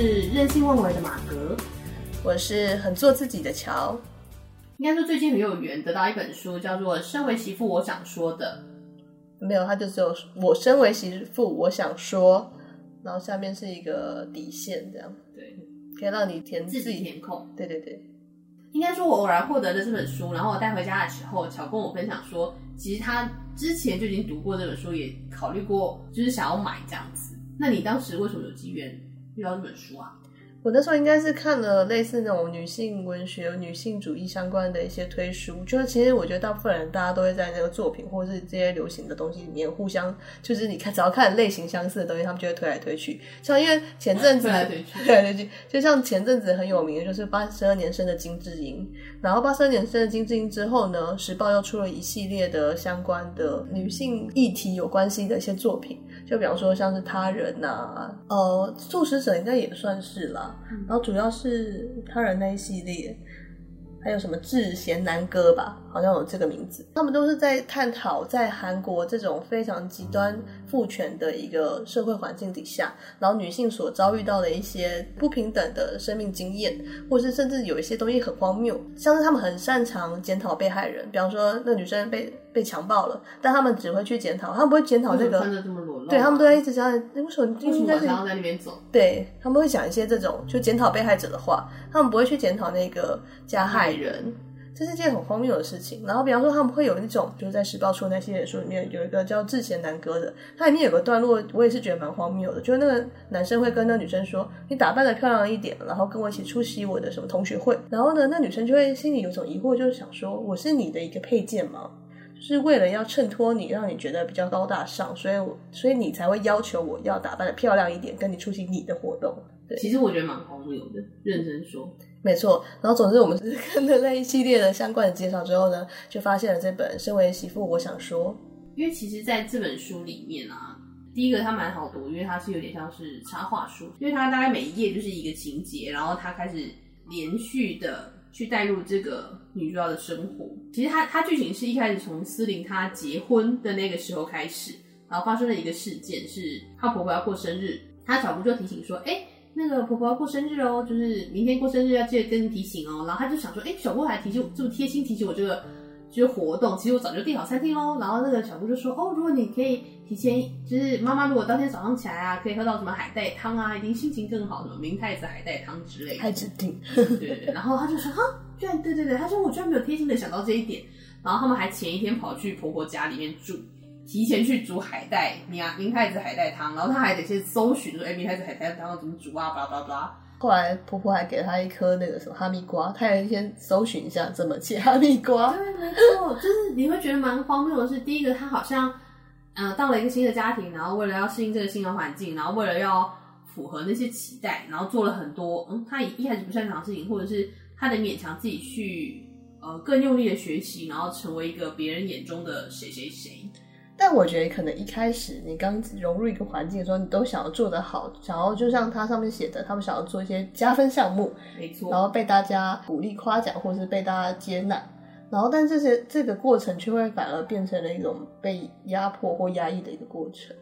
任性妄为的马格，我是很做自己的乔。应该说最近很有缘，得到一本书，叫做《身为媳妇我想说的》。没有，他就只有我身为媳妇我想说，然后下面是一个底线，这样对，可以让你填自己填空。对对对，应该说我偶然获得了这本书，然后我带回家的时候，乔跟我分享说，其实他之前就已经读过这本书，也考虑过，就是想要买这样子。那你当时为什么有机缘遇到这本书啊？我那时候应该是看了类似那种女性文学、女性主义相关的一些推书，就是其实我觉得大部分人大家都会在那个作品或者是这些流行的东西里面互相，就是你看只要看类型相似的东西，他们就会推来推去。像因为前阵子，推来推去，对对对，就像前阵子很有名的就是八十二年生的金智英，然后八十二年生的金智英之后呢，时报又出了一系列的相关的女性议题有关系的一些作品。就比方说像是他人呐、啊，呃，素食者应该也算是啦。然后主要是他人那一系列，还有什么智贤南歌吧，好像有这个名字。他们都是在探讨在韩国这种非常极端父权的一个社会环境底下，然后女性所遭遇到的一些不平等的生命经验，或是甚至有一些东西很荒谬，像是他们很擅长检讨被害人，比方说那女生被。被强暴了，但他们只会去检讨，他们不会检讨那个。对，他们都在一直讲，为什么为什么晚上要在那边走？对，他们会讲一些这种就检讨被害者的话，他们不会去检讨那个加害人，这是件很荒谬的事情。然后，比方说他们会有一种，就是在时报出的那系列书里面有一个叫智贤男哥的，它里面有个段落，我也是觉得蛮荒谬的，就是那个男生会跟那女生说：“你打扮的漂亮一点，然后跟我一起出席我的什么同学会。”然后呢，那女生就会心里有种疑惑，就是想说：“我是你的一个配件吗？”是为了要衬托你，让你觉得比较高大上，所以我所以你才会要求我要打扮的漂亮一点，跟你出席你的活动。对，其实我觉得蛮荒谬的，认真说，没错。然后总之，我们是 看了那一系列的相关的介绍之后呢，就发现了这本《身为媳妇我想说》。因为其实在这本书里面啊，第一个它蛮好读，因为它是有点像是插画书，因为它大概每一页就是一个情节，然后它开始连续的。去带入这个女主角的生活。其实她她剧情是一开始从思玲她结婚的那个时候开始，然后发生了一个事件，是她婆婆要过生日，她小姑就提醒说，哎，那个婆婆要过生日哦，就是明天过生日要记得跟你提醒哦。然后她就想说，哎，小姑还提醒这么贴心提醒我这个。就是活动，其实我早就订好餐厅喽。然后那个小姑就说：“哦，如果你可以提前，就是妈妈如果当天早上起来啊，可以喝到什么海带汤啊，一定心情更好，什么明太子海带汤之类的。”太指定。对对对。然后他就说：“哈，居然对对对，他说我居然没有贴心的想到这一点。”然后他们还前一天跑去婆婆家里面住，提前去煮海带明明太子海带汤，然后他还得先搜寻说：“哎，明太子海带汤要怎么煮啊？”巴拉巴拉巴拉。后来婆婆还给了她一颗那个什么哈密瓜，她也先搜寻一下怎么切哈密瓜。对，没错，就是你会觉得蛮荒谬的是，第一个她好像，呃，到了一个新的家庭，然后为了要适应这个新的环境，然后为了要符合那些期待，然后做了很多，嗯，她一开始不擅长的事情，或者是她得勉强自己去，呃，更用力的学习，然后成为一个别人眼中的谁谁谁。但我觉得可能一开始你刚融入一个环境的时候，你都想要做得好，想要就像它上面写的，他们想要做一些加分项目，没错，然后被大家鼓励夸奖，或是被大家接纳，然后但这些这个过程却会反而变成了一种被压迫或压抑的一个过程。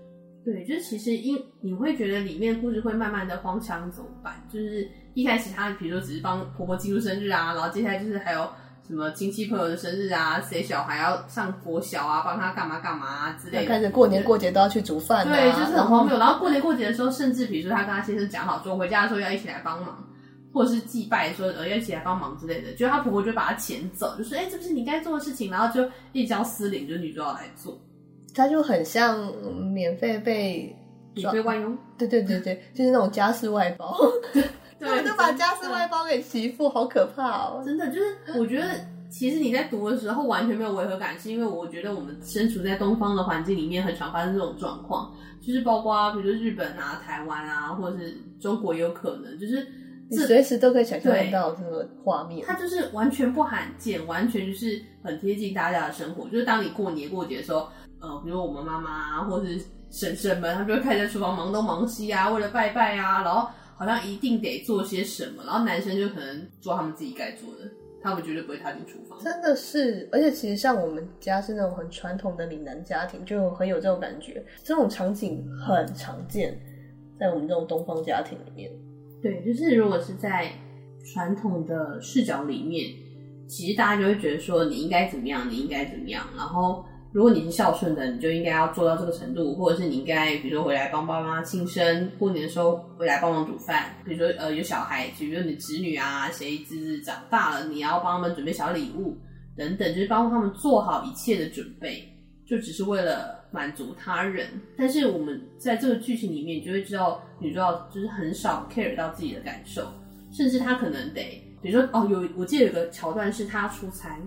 对，就是其实因你会觉得里面故事会慢慢的荒腔走板，就是一开始他比如说只是帮婆婆记录生日啊，然后接下来就是还有。什么亲戚朋友的生日啊，谁小孩要上国小啊，帮他干嘛干嘛啊之类的。开始过年过节都要去煮饭，啊，对，就是很荒谬。然后过年过节的时候，甚至比如说他跟他先生讲好说回家的时候要一起来帮忙，或者是祭拜说呃要一起来帮忙之类的，就他婆婆就把他遣走，就说哎，这不是你该做的事情，然后就一交司令，就是女主要来做，他就很像免费被免费外佣，对对对对，就是那种家事外包。对，就把家事外包给媳妇，好可怕哦！真的，就是我觉得，其实你在读的时候完全没有违和感，是因为我觉得我们身处在东方的环境里面，很常发生这种状况，就是包括比如说日本啊、台湾啊，或者是中国也有可能，就是你随时都可以想象到这个画面。它就是完全不罕见，完全就是很贴近大家的生活。就是当你过年过节的时候，呃，比如我们妈妈啊，或者是婶婶们，他们就会开始在厨房忙东忙西啊，为了拜拜啊，然后。好像一定得做些什么，然后男生就可能做他们自己该做的，他们绝对不会踏进厨房。真的是，而且其实像我们家是那种很传统的闽南家庭，就很有这种感觉。这种场景很常见在我们这种东方家庭里面。对，就是如果是在传统的视角里面，其实大家就会觉得说你应该怎么样，你应该怎么样。然后如果你是孝顺的，你就应该要做到这个程度，或者是你应该比如说回来帮爸妈庆生，过年的时候回来帮忙煮饭。比如说呃有小孩，比如说你子女啊，谁侄子长大了，你要帮他们准备小礼物等等，就是帮他们做好一切的准备，就只是为了满足他人。但是我们在这个剧情里面，你就会知道女主角就是很少 care 到自己的感受。甚至她可能得，比如说哦，有我记得有个桥段是她出差，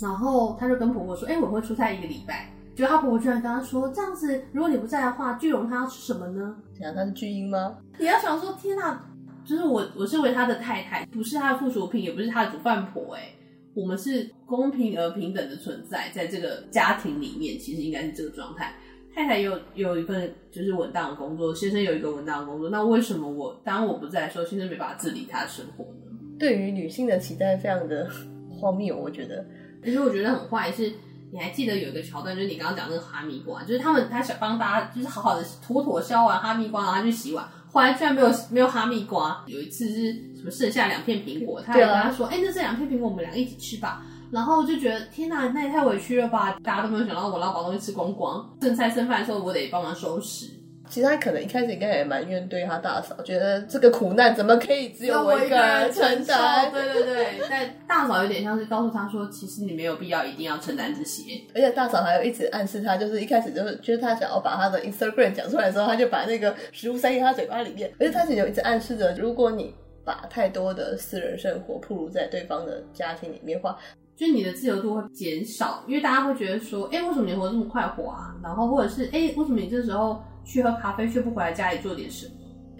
然后他就跟婆婆说：“哎、欸，我会出差一个礼拜。”结果他婆婆居然跟他说：“这样子，如果你不在的话，巨龙他要吃什么呢？”想他是巨婴吗？你要想说，天哪，就是我，我身为他的太太，不是他的附属品，也不是他的煮饭婆，哎，我们是公平而平等的存在，在这个家庭里面，其实应该是这个状态。太太有有一份就是稳当的工作，先生有一个稳当的工作，那为什么我当我不在的时候，先生没办法自理他的生活呢？对于女性的期待非常的荒谬，我觉得。其实我觉得很坏是，你还记得有一个桥段，就是你刚刚讲那个哈密瓜，就是他们他想帮大家就是好好的妥妥削完哈密瓜，然后他去洗碗，后来居然没有没有哈密瓜。有一次是什么剩下两片苹果，他还跟他说：“哎、那这两片苹果我们俩一起吃吧。”然后就觉得天哪，那也太委屈了吧！大家都没有想到我要把东西吃光光，剩菜剩饭的时候我得帮忙收拾。其实他可能一开始应该也埋怨对他大嫂，觉得这个苦难怎么可以只有我一个人承担？对对对，但大嫂有点像是告诉他说，其实你没有必要一定要承担这些。而且大嫂还有一直暗示他，就是一开始就是就是他想要把他的 Instagram 讲出来的时候，他就把那个食物塞进他嘴巴里面。而且他其实有一直暗示着，如果你把太多的私人生活暴露在对方的家庭里面的话。就是你的自由度会减少，因为大家会觉得说，哎、欸，为什么你活这么快活啊？然后或者是，哎、欸，为什么你这时候去喝咖啡却不回来家里做点什么？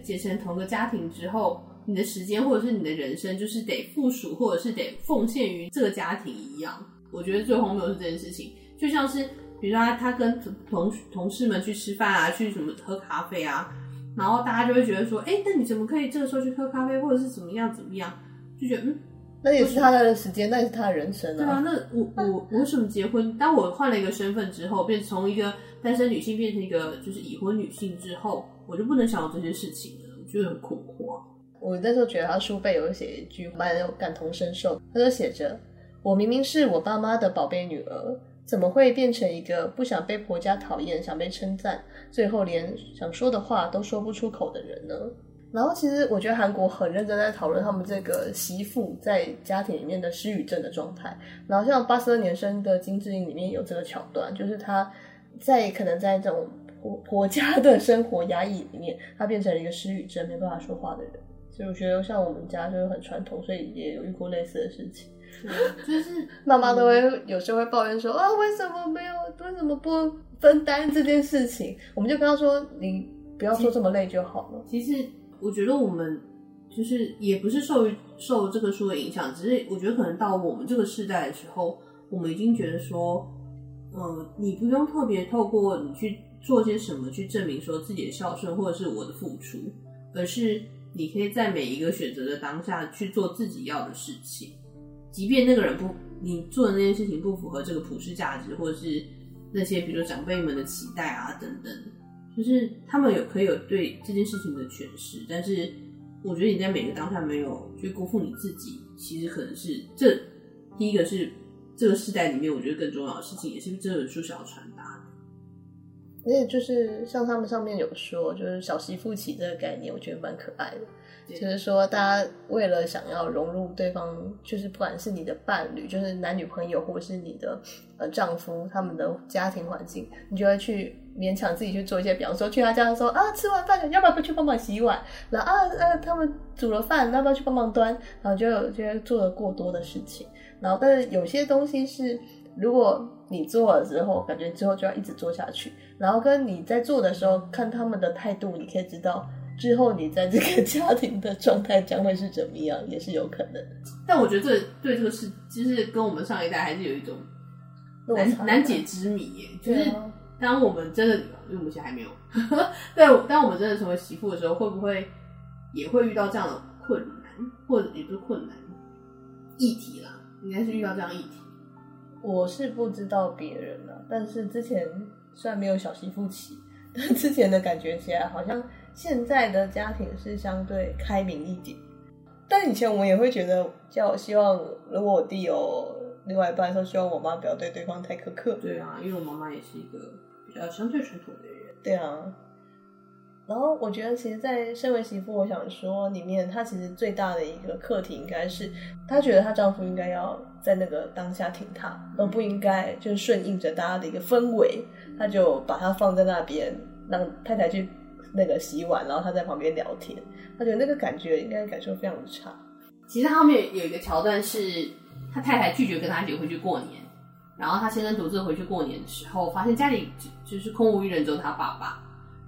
结成同个家庭之后，你的时间或者是你的人生，就是得附属或者是得奉献于这个家庭一样。我觉得最荒谬的是这件事情，就像是比如说他他跟同同事们去吃饭啊，去什么喝咖啡啊，然后大家就会觉得说，哎、欸，那你怎么可以这个时候去喝咖啡，或者是怎么样怎么样？就觉得嗯。那也是他的时间，那也是他的人生啊。对啊，那我我我为什么结婚？当我换了一个身份之后，变从一个单身女性变成一个就是已婚女性之后，我就不能想到这些事情了，我觉得很困惑。我那时候觉得他书背有写一句蛮有感同身受，他就写着：“我明明是我爸妈的宝贝女儿，怎么会变成一个不想被婆家讨厌、想被称赞，最后连想说的话都说不出口的人呢？”然后其实我觉得韩国很认真在讨论他们这个媳妇在家庭里面的失语症的状态。然后像八十二年生的金智英里面有这个桥段，就是她在可能在这种婆婆家的生活压抑里面，他变成了一个失语症没办法说话的人。所以我觉得像我们家就是很传统，所以也有遇过类似的事情。就是妈妈都会有时候会抱怨说啊，为什么没有，为什么不分担这件事情？我们就跟他说，你不要说这么累就好了。其实。我觉得我们就是也不是受受这个书的影响，只是我觉得可能到我们这个世代的时候，我们已经觉得说，呃，你不用特别透过你去做些什么去证明说自己的孝顺或者是我的付出，而是你可以在每一个选择的当下去做自己要的事情，即便那个人不，你做的那件事情不符合这个普世价值，或者是那些比如说长辈们的期待啊等等。就是他们有可以有对这件事情的诠释，但是我觉得你在每个当下没有去辜负你自己，其实可能是这第一个是这个时代里面我觉得更重要的事情，也是这本书想要传达的。而且就是像他们上面有说，就是小媳妇起这个概念，我觉得蛮可爱的。就是说，大家为了想要融入对方，就是不管是你的伴侣，就是男女朋友，或者是你的呃丈夫，他们的家庭环境，你就会去勉强自己去做一些，比方说去他家说啊，吃完饭了，要不要不去帮忙洗碗？然后啊啊，他们煮了饭，要不要去帮忙端？然后就有就做了过多的事情。然后，但是有些东西是，如果你做了之后，感觉之后就要一直做下去。然后跟你在做的时候，看他们的态度，你可以知道。之后你在这个 家庭的状态将会是怎么样，也是有可能。但我觉得这对这个事，其实跟我们上一代还是有一种难难解之谜耶。就是当我们真的，因为我们现在还没有，对，当我们真的成为媳妇的时候，会不会也会遇到这样的困难，或者也不是困难议题啦？应该是遇到这样议题。我是不知道别人了，但是之前虽然没有小媳妇起，但之前的感觉起来好像。现在的家庭是相对开明一点，但以前我们也会觉得，叫我希望如果我弟有另外一半的时候，希望我妈不要对对方太苛刻。对啊，因为我妈妈也是一个比较相对传统的人。对啊。然后我觉得，其实，在身为媳妇，我想说，里面她其实最大的一个课题，应该是她觉得她丈夫应该要在那个当下挺她，而不应该就是顺应着大家的一个氛围，她就把她放在那边，让太太去那个洗碗，然后她在旁边聊天。她觉得那个感觉应该感受非常的差。其实他后面有一个桥段是，他太太拒绝跟他一起回去过年，然后他先生独自回去过年的时候，发现家里就是空无一人，只有他爸爸。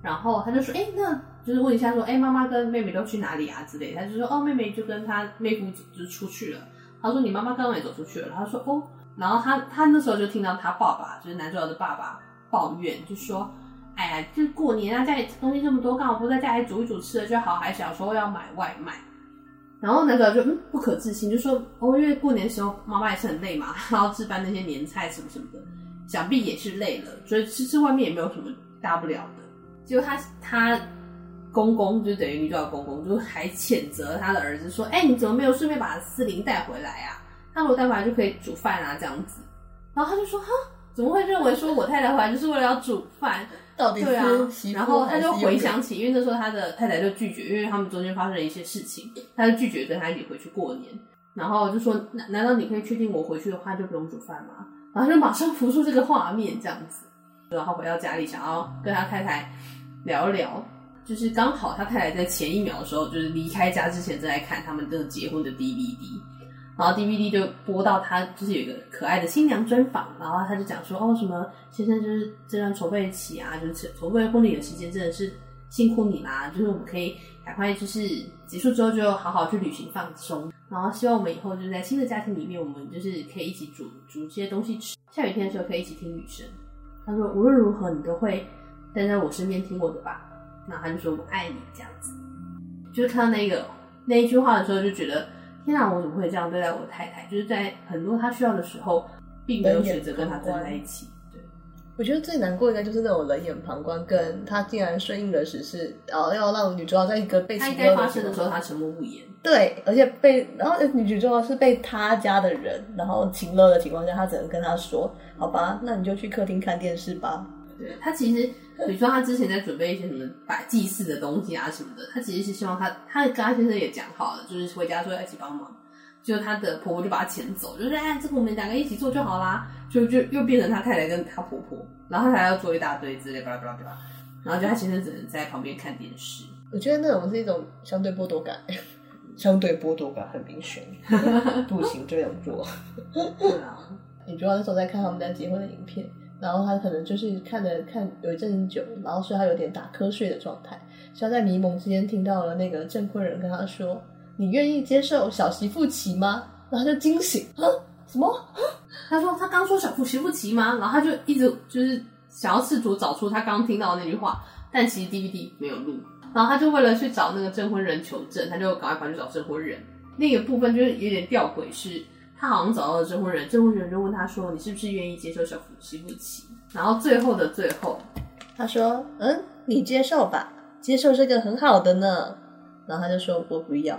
然后他就说：“哎，那就是问一下，说，哎，妈妈跟妹妹都去哪里啊？之类。”他就说：“哦，妹妹就跟他妹夫就出去了。”他说：“你妈妈刚刚也走出去了。”他说：“哦。”然后他他那时候就听到他爸爸，就是男主角的爸爸抱怨，就说：“哎呀，就过年啊，家里东西这么多，刚好不在家里煮一煮吃了就好，还小时候要买外卖。”然后男主角就嗯不可置信，就说：“哦，因为过年的时候妈妈也是很累嘛，然后置办那些年菜什么什么的，想必也是累了，所以吃吃外面也没有什么大不了的。”就他他公公就等于女主角公公，就还谴责他的儿子说：“哎、欸，你怎么没有顺便把司灵带回来啊？他如果带回来就可以煮饭啊，这样子。”然后他就说：“哈，怎么会认为说我太太回来就是为了要煮饭？到底是对啊？”然后他就回想起，因为那时候他的太太就拒绝，因为他们中间发生了一些事情，他就拒绝跟他一起回去过年。然后就说：“难难道你可以确定我回去的话就不用煮饭吗？”然后就马上浮出这个画面，这样子。然后回到家里，想要跟他太太。聊一聊，就是刚好他太太在前一秒的时候，就是离开家之前正在看他们这个结婚的 DVD，然后 DVD 就播到他就是有一个可爱的新娘专访，然后他就讲说哦什么先生就是这段筹备期啊，就是筹备婚礼的时间真的是辛苦你啦，就是我们可以赶快就是结束之后就好好去旅行放松，然后希望我们以后就是在新的家庭里面，我们就是可以一起煮煮这些东西吃，下雨天的时候可以一起听雨声。他说无论如何你都会。待在我身边听我的吧，然后他就说我爱你这样子，就是看到那个那一句话的时候，就觉得天哪，我怎么会这样对待我的太太？就是在很多他需要的时候，并没有选择跟他站在一起。对，我觉得最难过应该就是那种冷眼旁观，跟他竟然顺应了时事，然后要让女主角在一个被他应该发生的时候，他沉默不言。对，而且被然后女主角是被他家的人然后情勒的情况下，他只能跟他说：“好吧，那你就去客厅看电视吧。”对，他其实。比如说，他之前在准备一些什么摆祭祀的东西啊什么的，他其实是希望他，他跟他先生也讲好了，就是回家说要一起帮忙。就她的婆婆就把她牵走，就是：“哎，这个我们两个一起做就好啦。”就就又变成她太太跟她婆婆，然后她还要做一大堆之类，巴拉巴拉巴拉。然后就她先生只能在旁边看电视。我觉得那种是一种相对剥夺感，相对剥夺感很明显，不行这样做。对啊，你主要那时候在看他们家结婚的影片。然后他可能就是看着看有一阵久，然后所以他有点打瞌睡的状态。所以他在迷蒙之间听到了那个证婚人跟他说：“你愿意接受小媳妇骑吗？”然后他就惊醒，啊，什么？他说他刚说小媳妇骑吗？然后他就一直就是想要试图找出他刚听到的那句话，但其实 DVD 没有录。然后他就为了去找那个证婚人求证，他就赶快跑去找证婚人。那个部分就是有点吊诡是。他好像找到了证婚人，证婚人就问他说：“你是不是愿意接受小媳妇骑？”然后最后的最后，他说：“嗯，你接受吧，接受这个很好的呢。”然后他就说：“我不要。”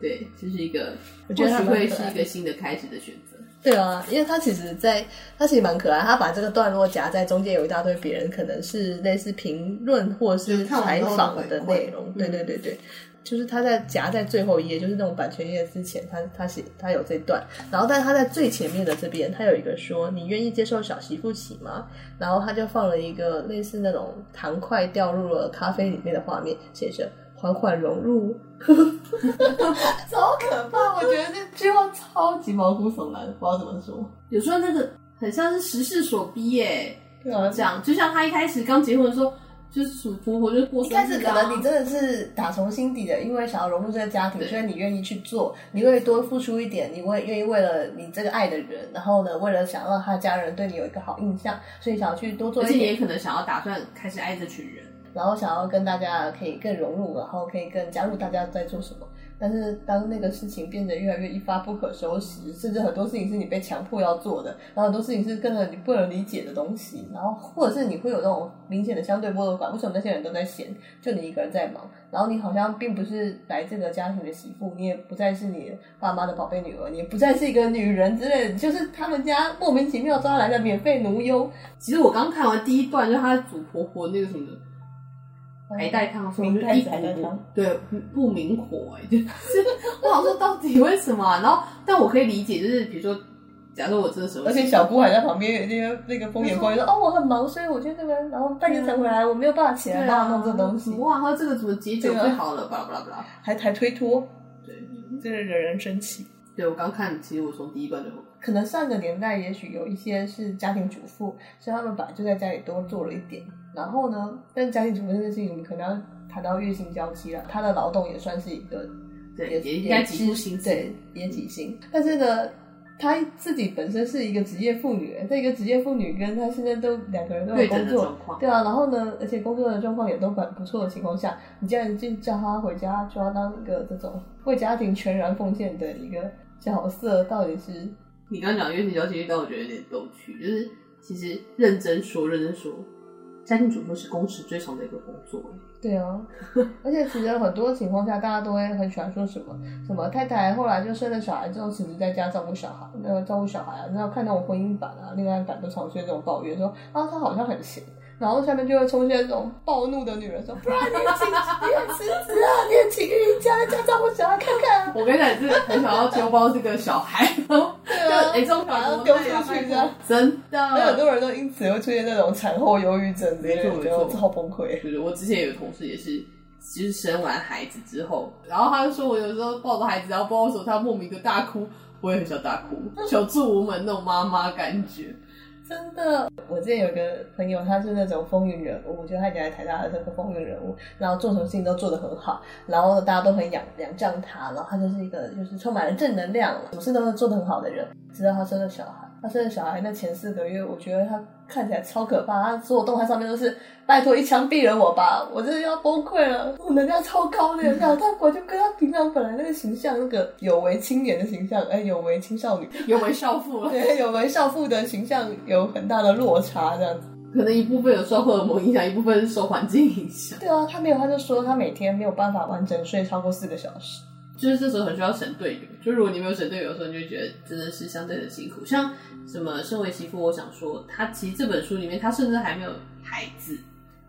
对，这、就是一个，我觉得他会是一个新的开始的选择。对啊，因为他其实在，他其实蛮可爱，他把这个段落夹在中间，有一大堆别人可能是类似评论或者是采访的内容。对对对对。就是他在夹在最后一页，就是那种版权页之前，他他写他有这段，然后但是他在最前面的这边，他有一个说：“你愿意接受小媳妇骑吗？”然后他就放了一个类似那种糖块掉入了咖啡里面的画面，写着“缓缓融入”，超可怕！我觉得这句话超级毛骨悚然，不知道怎么说。有时候那个很像是时势所逼耶，对啊，这样就像他一开始刚结婚的时候。就是属婆婆，就是过生日、啊。一开始可能你真的是打从心底的，因为想要融入这个家庭，所以你愿意去做，你会多付出一点，你会愿意为了你这个爱的人，然后呢，为了想让他家人对你有一个好印象，所以想要去多做一点。而且你也可能想要打算开始爱这群人。然后想要跟大家可以更融入，然后可以更加入大家在做什么。但是当那个事情变得越来越一发不可收拾，甚至很多事情是你被强迫要做的，然后很多事情是根本你不能理解的东西，然后或者是你会有那种明显的相对剥夺感，为什么那些人都在闲，就你一个人在忙，然后你好像并不是来这个家庭的媳妇，你也不再是你爸妈的宝贝女儿，你不再是一个女人之类的，就是他们家莫名其妙抓来的免费奴优。其实我刚看完第一段，就她祖婆婆那个什么。海带汤，说就一股对不明火哎、欸，就是我想说到底为什么、啊？然后，但我可以理解，就是比如说，假设我这个时候，而且小姑还在旁边，那个那个风言风语说，哦，我很忙，所以我觉得这边，然后半夜才回来，我没有办法起来帮他弄这东西。哇，他这个怎么解决最好了？巴拉巴拉巴拉，还还推脱，对，真是惹人生气。对，我刚看，其实我从第一段就可能上个年代，也许有一些是家庭主妇，所以他们本来就在家里多做了一点。然后呢，但家庭主妇这件事情，我们可能要谈到月薪交期了。他的劳动也算是一个，对，也也应该给付薪资，对，也几薪。但是呢，他自己本身是一个职业妇女，这一个职业妇女跟他现在都两个人都有工作，对啊。然后呢，而且工作的状况也都蛮不错的情况下，你既然就叫他回家，就要当一个这种为家庭全然奉献的一个角色，到底是？你刚刚讲月薪交期，但我觉得有点逗趣，就是其实认真说，认真说。家庭主妇是工时最长的一个工作。对啊，而且其实很多情况下，大家都会很喜欢说什么什么太太后来就生了小孩之后，辞职在家照顾小孩，那个照顾小孩啊，然后看到我婚姻版啊、恋爱版都常出现这种抱怨，说啊他好像很闲。然后下面就会出现这种暴怒的女人说：“不然你也请，你也辞职啊，你也请人家在家长，我想要看看。”我跟你讲，是很想要丢包这个小孩，对啊，哎，这种把丢出去这样，真的，很多人都因此会出现那种产后忧郁症，没错没错，超崩溃。对对，我之前有个同事也是，就是生完孩子之后，然后他就说我有时候抱着孩子，然后抱的时候他莫名的大哭，我也很想大哭，求助无门那种妈妈感觉。真的，我之前有一个朋友，他是那种风云人物，我觉得他以前在台大的是个风云人物，然后做什么事情都做得很好，然后大家都很仰仰仗他，然后他就是一个就是充满了正能量，什么事都能做得很好的人，直到他生了小孩。他生了小孩那前四个月，我觉得他看起来超可怕。他所有动态上面都是拜托一枪毙了我吧，我真的要崩溃了。我能量超高的，然后他我就跟他平常本来那个形象，那个有为青年的形象，哎，有为青少女，有为少妇，对，有为少妇的形象有很大的落差，这样子。可能一部分有受荷尔蒙影响，一部分是受环境影响。对啊，他没有，他就说他每天没有办法完整睡超过四个小时。就是这时候很需要选队友，就如果你没有选队友的时候，你就觉得真的是相对的辛苦。像什么身为媳妇，我想说，他其实这本书里面，他甚至还没有孩子。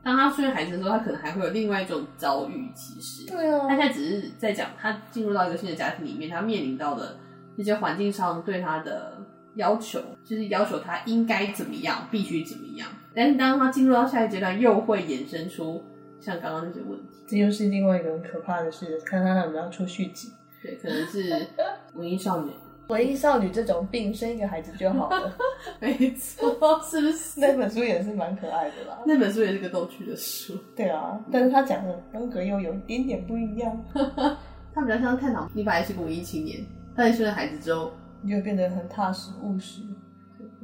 当他出现孩子的时候，他可能还会有另外一种遭遇。其实，对啊，他现在只是在讲他进入到一个新的家庭里面，他面临到的那些环境上对他的要求，就是要求他应该怎么样，必须怎么样。但是当他进入到下一阶段，又会衍生出。像刚刚那些问题，这又是另外一个很可怕的事。看看他有没有出续集，对，可能是 文艺少女，文艺少女这种病，生一个孩子就好了。没错，是不是？那本书也是蛮可爱的啦。那本书也是个逗趣的书。对啊，但是他讲的风格又有一点点不一样。他比较像探讨，你本来是个文艺青年，但你生了孩子之后，你就会变得很踏实务实。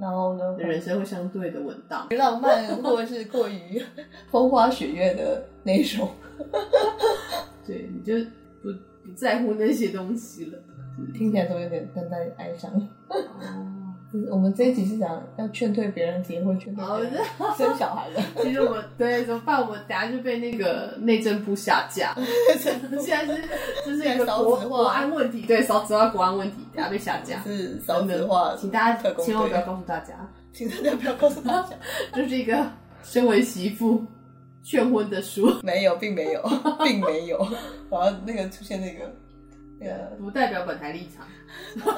然后呢，人生会相对的稳当，浪漫或者是过于 风花雪月的那种。对，你就不不在乎那些东西了，听起来都有点淡淡哀伤。哦，我们这一集是讲要劝退别人结婚，劝退别人生小孩的。其实我对怎么办？我等下就被那个 内政部下架。现在是这是一个国国安问题，对，少子化国安问题，等下被下架。是少子化，请大家千万不要告诉大家，请大家不要告诉大家，这是一个身为媳妇劝婚的书。没有，并没有，并没有。然后那个出现那个。不代表本台立场，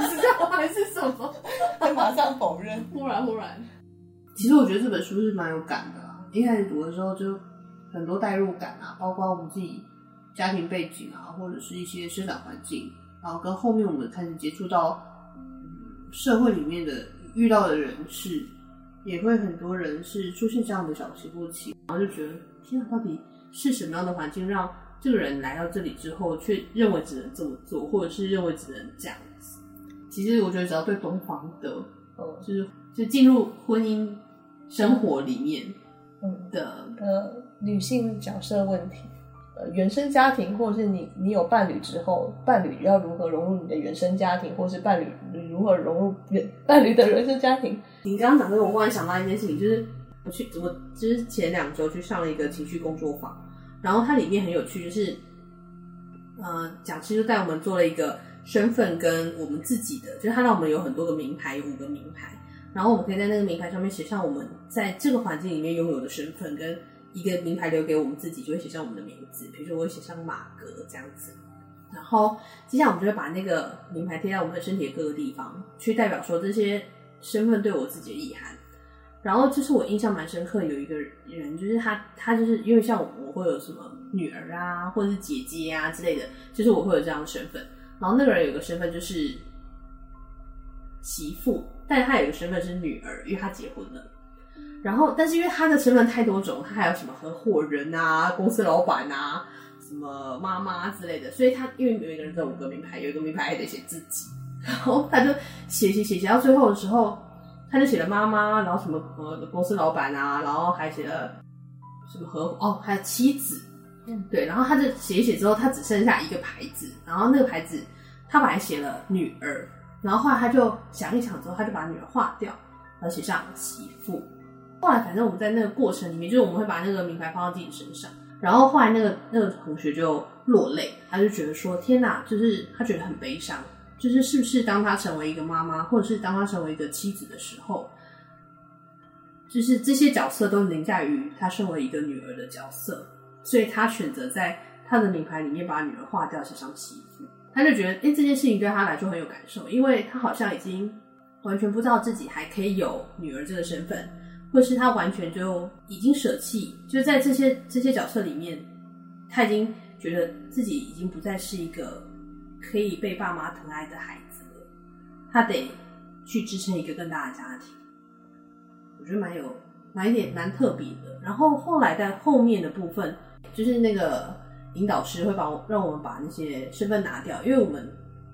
是这样还是什么？他马上否认，忽然忽然。其实我觉得这本书是蛮有感的啊，一开始读的时候就很多代入感啊，包括我们自己家庭背景啊，或者是一些生长环境，然后跟后面我们开始接触到社会里面的遇到的人事，也会很多人是出现这样的小媳妇情，然后就觉得天啊，到底是什么样的环境让？这个人来到这里之后，却认为只能这么做，或者是认为只能这样子。其实我觉得，只要对东方的，呃，就是就进入婚姻生活里面，嗯的的女性角色问题。呃，原生家庭，或者是你你有伴侣之后，伴侣要如何融入你的原生家庭，或是伴侣如何融入原 伴侣的原生家庭？你刚刚讲这个，我忽然想到一件事情，就是我去我之前两周去上了一个情绪工作坊，然后它里面很有趣，就是呃，讲师就带我们做了一个身份跟我们自己的，就是他让我们有很多个名牌，有五个名牌，然后我们可以在那个名牌上面写上我们在这个环境里面拥有的身份跟。一个名牌留给我们自己，就会写上我们的名字。比如说，我会写上马格这样子。然后，接下来我们就会把那个名牌贴在我们的身体的各个地方，去代表说这些身份对我自己的意涵。然后，就是我印象蛮深刻，有一个人，就是他，他就是因为像我，我会有什么女儿啊，或者是姐姐啊之类的，就是我会有这样的身份。然后，那个人有个身份就是媳妇，但是他有个身份是女儿，因为他结婚了。然后，但是因为他的身份太多种，他还有什么合伙人啊、公司老板啊、什么妈妈之类的，所以他因为每个人都有五个名牌，有一个名牌还得写自己，然后他就写写写写到最后的时候，他就写了妈妈，然后什么呃公司老板啊，然后还写了什么合哦，还有妻子，嗯，对，然后他就写一写之后，他只剩下一个牌子，然后那个牌子他本来写了女儿，然后后来他就想一想之后，他就把女儿划掉，然后写上媳妇。后来，反正我们在那个过程里面，就是我们会把那个名牌放到自己身上。然后后来，那个那个同学就落泪，他就觉得说：“天哪！”就是他觉得很悲伤。就是是不是当他成为一个妈妈，或者是当他成为一个妻子的时候，就是这些角色都凌驾于他身为一个女儿的角色，所以他选择在他的名牌里面把女儿划掉，写上媳妇。他就觉得，哎，这件事情对他来说很有感受，因为他好像已经完全不知道自己还可以有女儿这个身份。或是他完全就已经舍弃，就在这些这些角色里面，他已经觉得自己已经不再是一个可以被爸妈疼爱的孩子，他得去支撑一个更大的家庭。我觉得蛮有蛮一点蛮特别的。然后后来在后面的部分，就是那个引导师会把让我们把那些身份拿掉，因为我们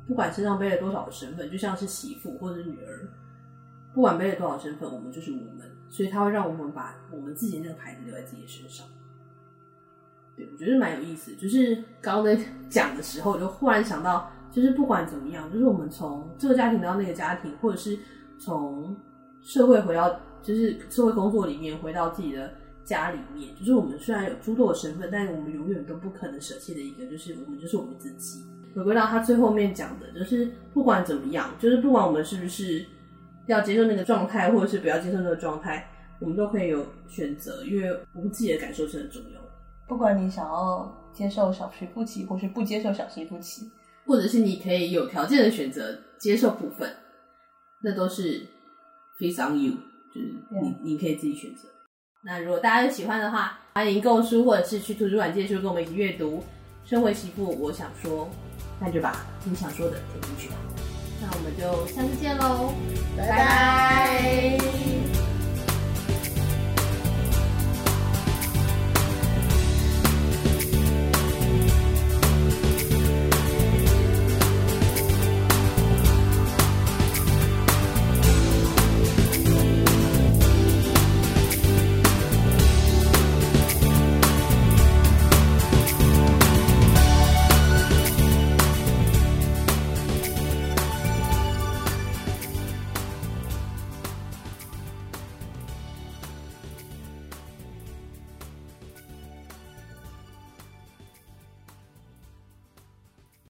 不管身上背了多少的身份，就像是媳妇或者女儿，不管背了多少身份，我们就是我们。所以他会让我们把我们自己那个牌子留在自己身上。我觉得蛮有意思。就是刚刚在讲的时候，我就忽然想到，就是不管怎么样，就是我们从这个家庭到那个家庭，或者是从社会回到，就是社会工作里面回到自己的家里面，就是我们虽然有诸多的身份，但是我们永远都不可能舍弃的一个，就是我们就是我们自己。回归到他最后面讲的，就是不管怎么样，就是不管我们是不是。要接受那个状态，或者是不要接受那个状态，我们都可以有选择，因为我们自己的感受是很重要。不管你想要接受小媳妇期，或是不接受小媳妇期，或者是你可以有条件的选择接受部分，那都是 face on you，就是你.你可以自己选择。那如果大家有喜欢的话，欢迎购书，或者是去图书馆借书，跟我们一起阅读。身为媳妇，我想说，那就把你想说的填进去吧。那我们就下次见喽，拜拜。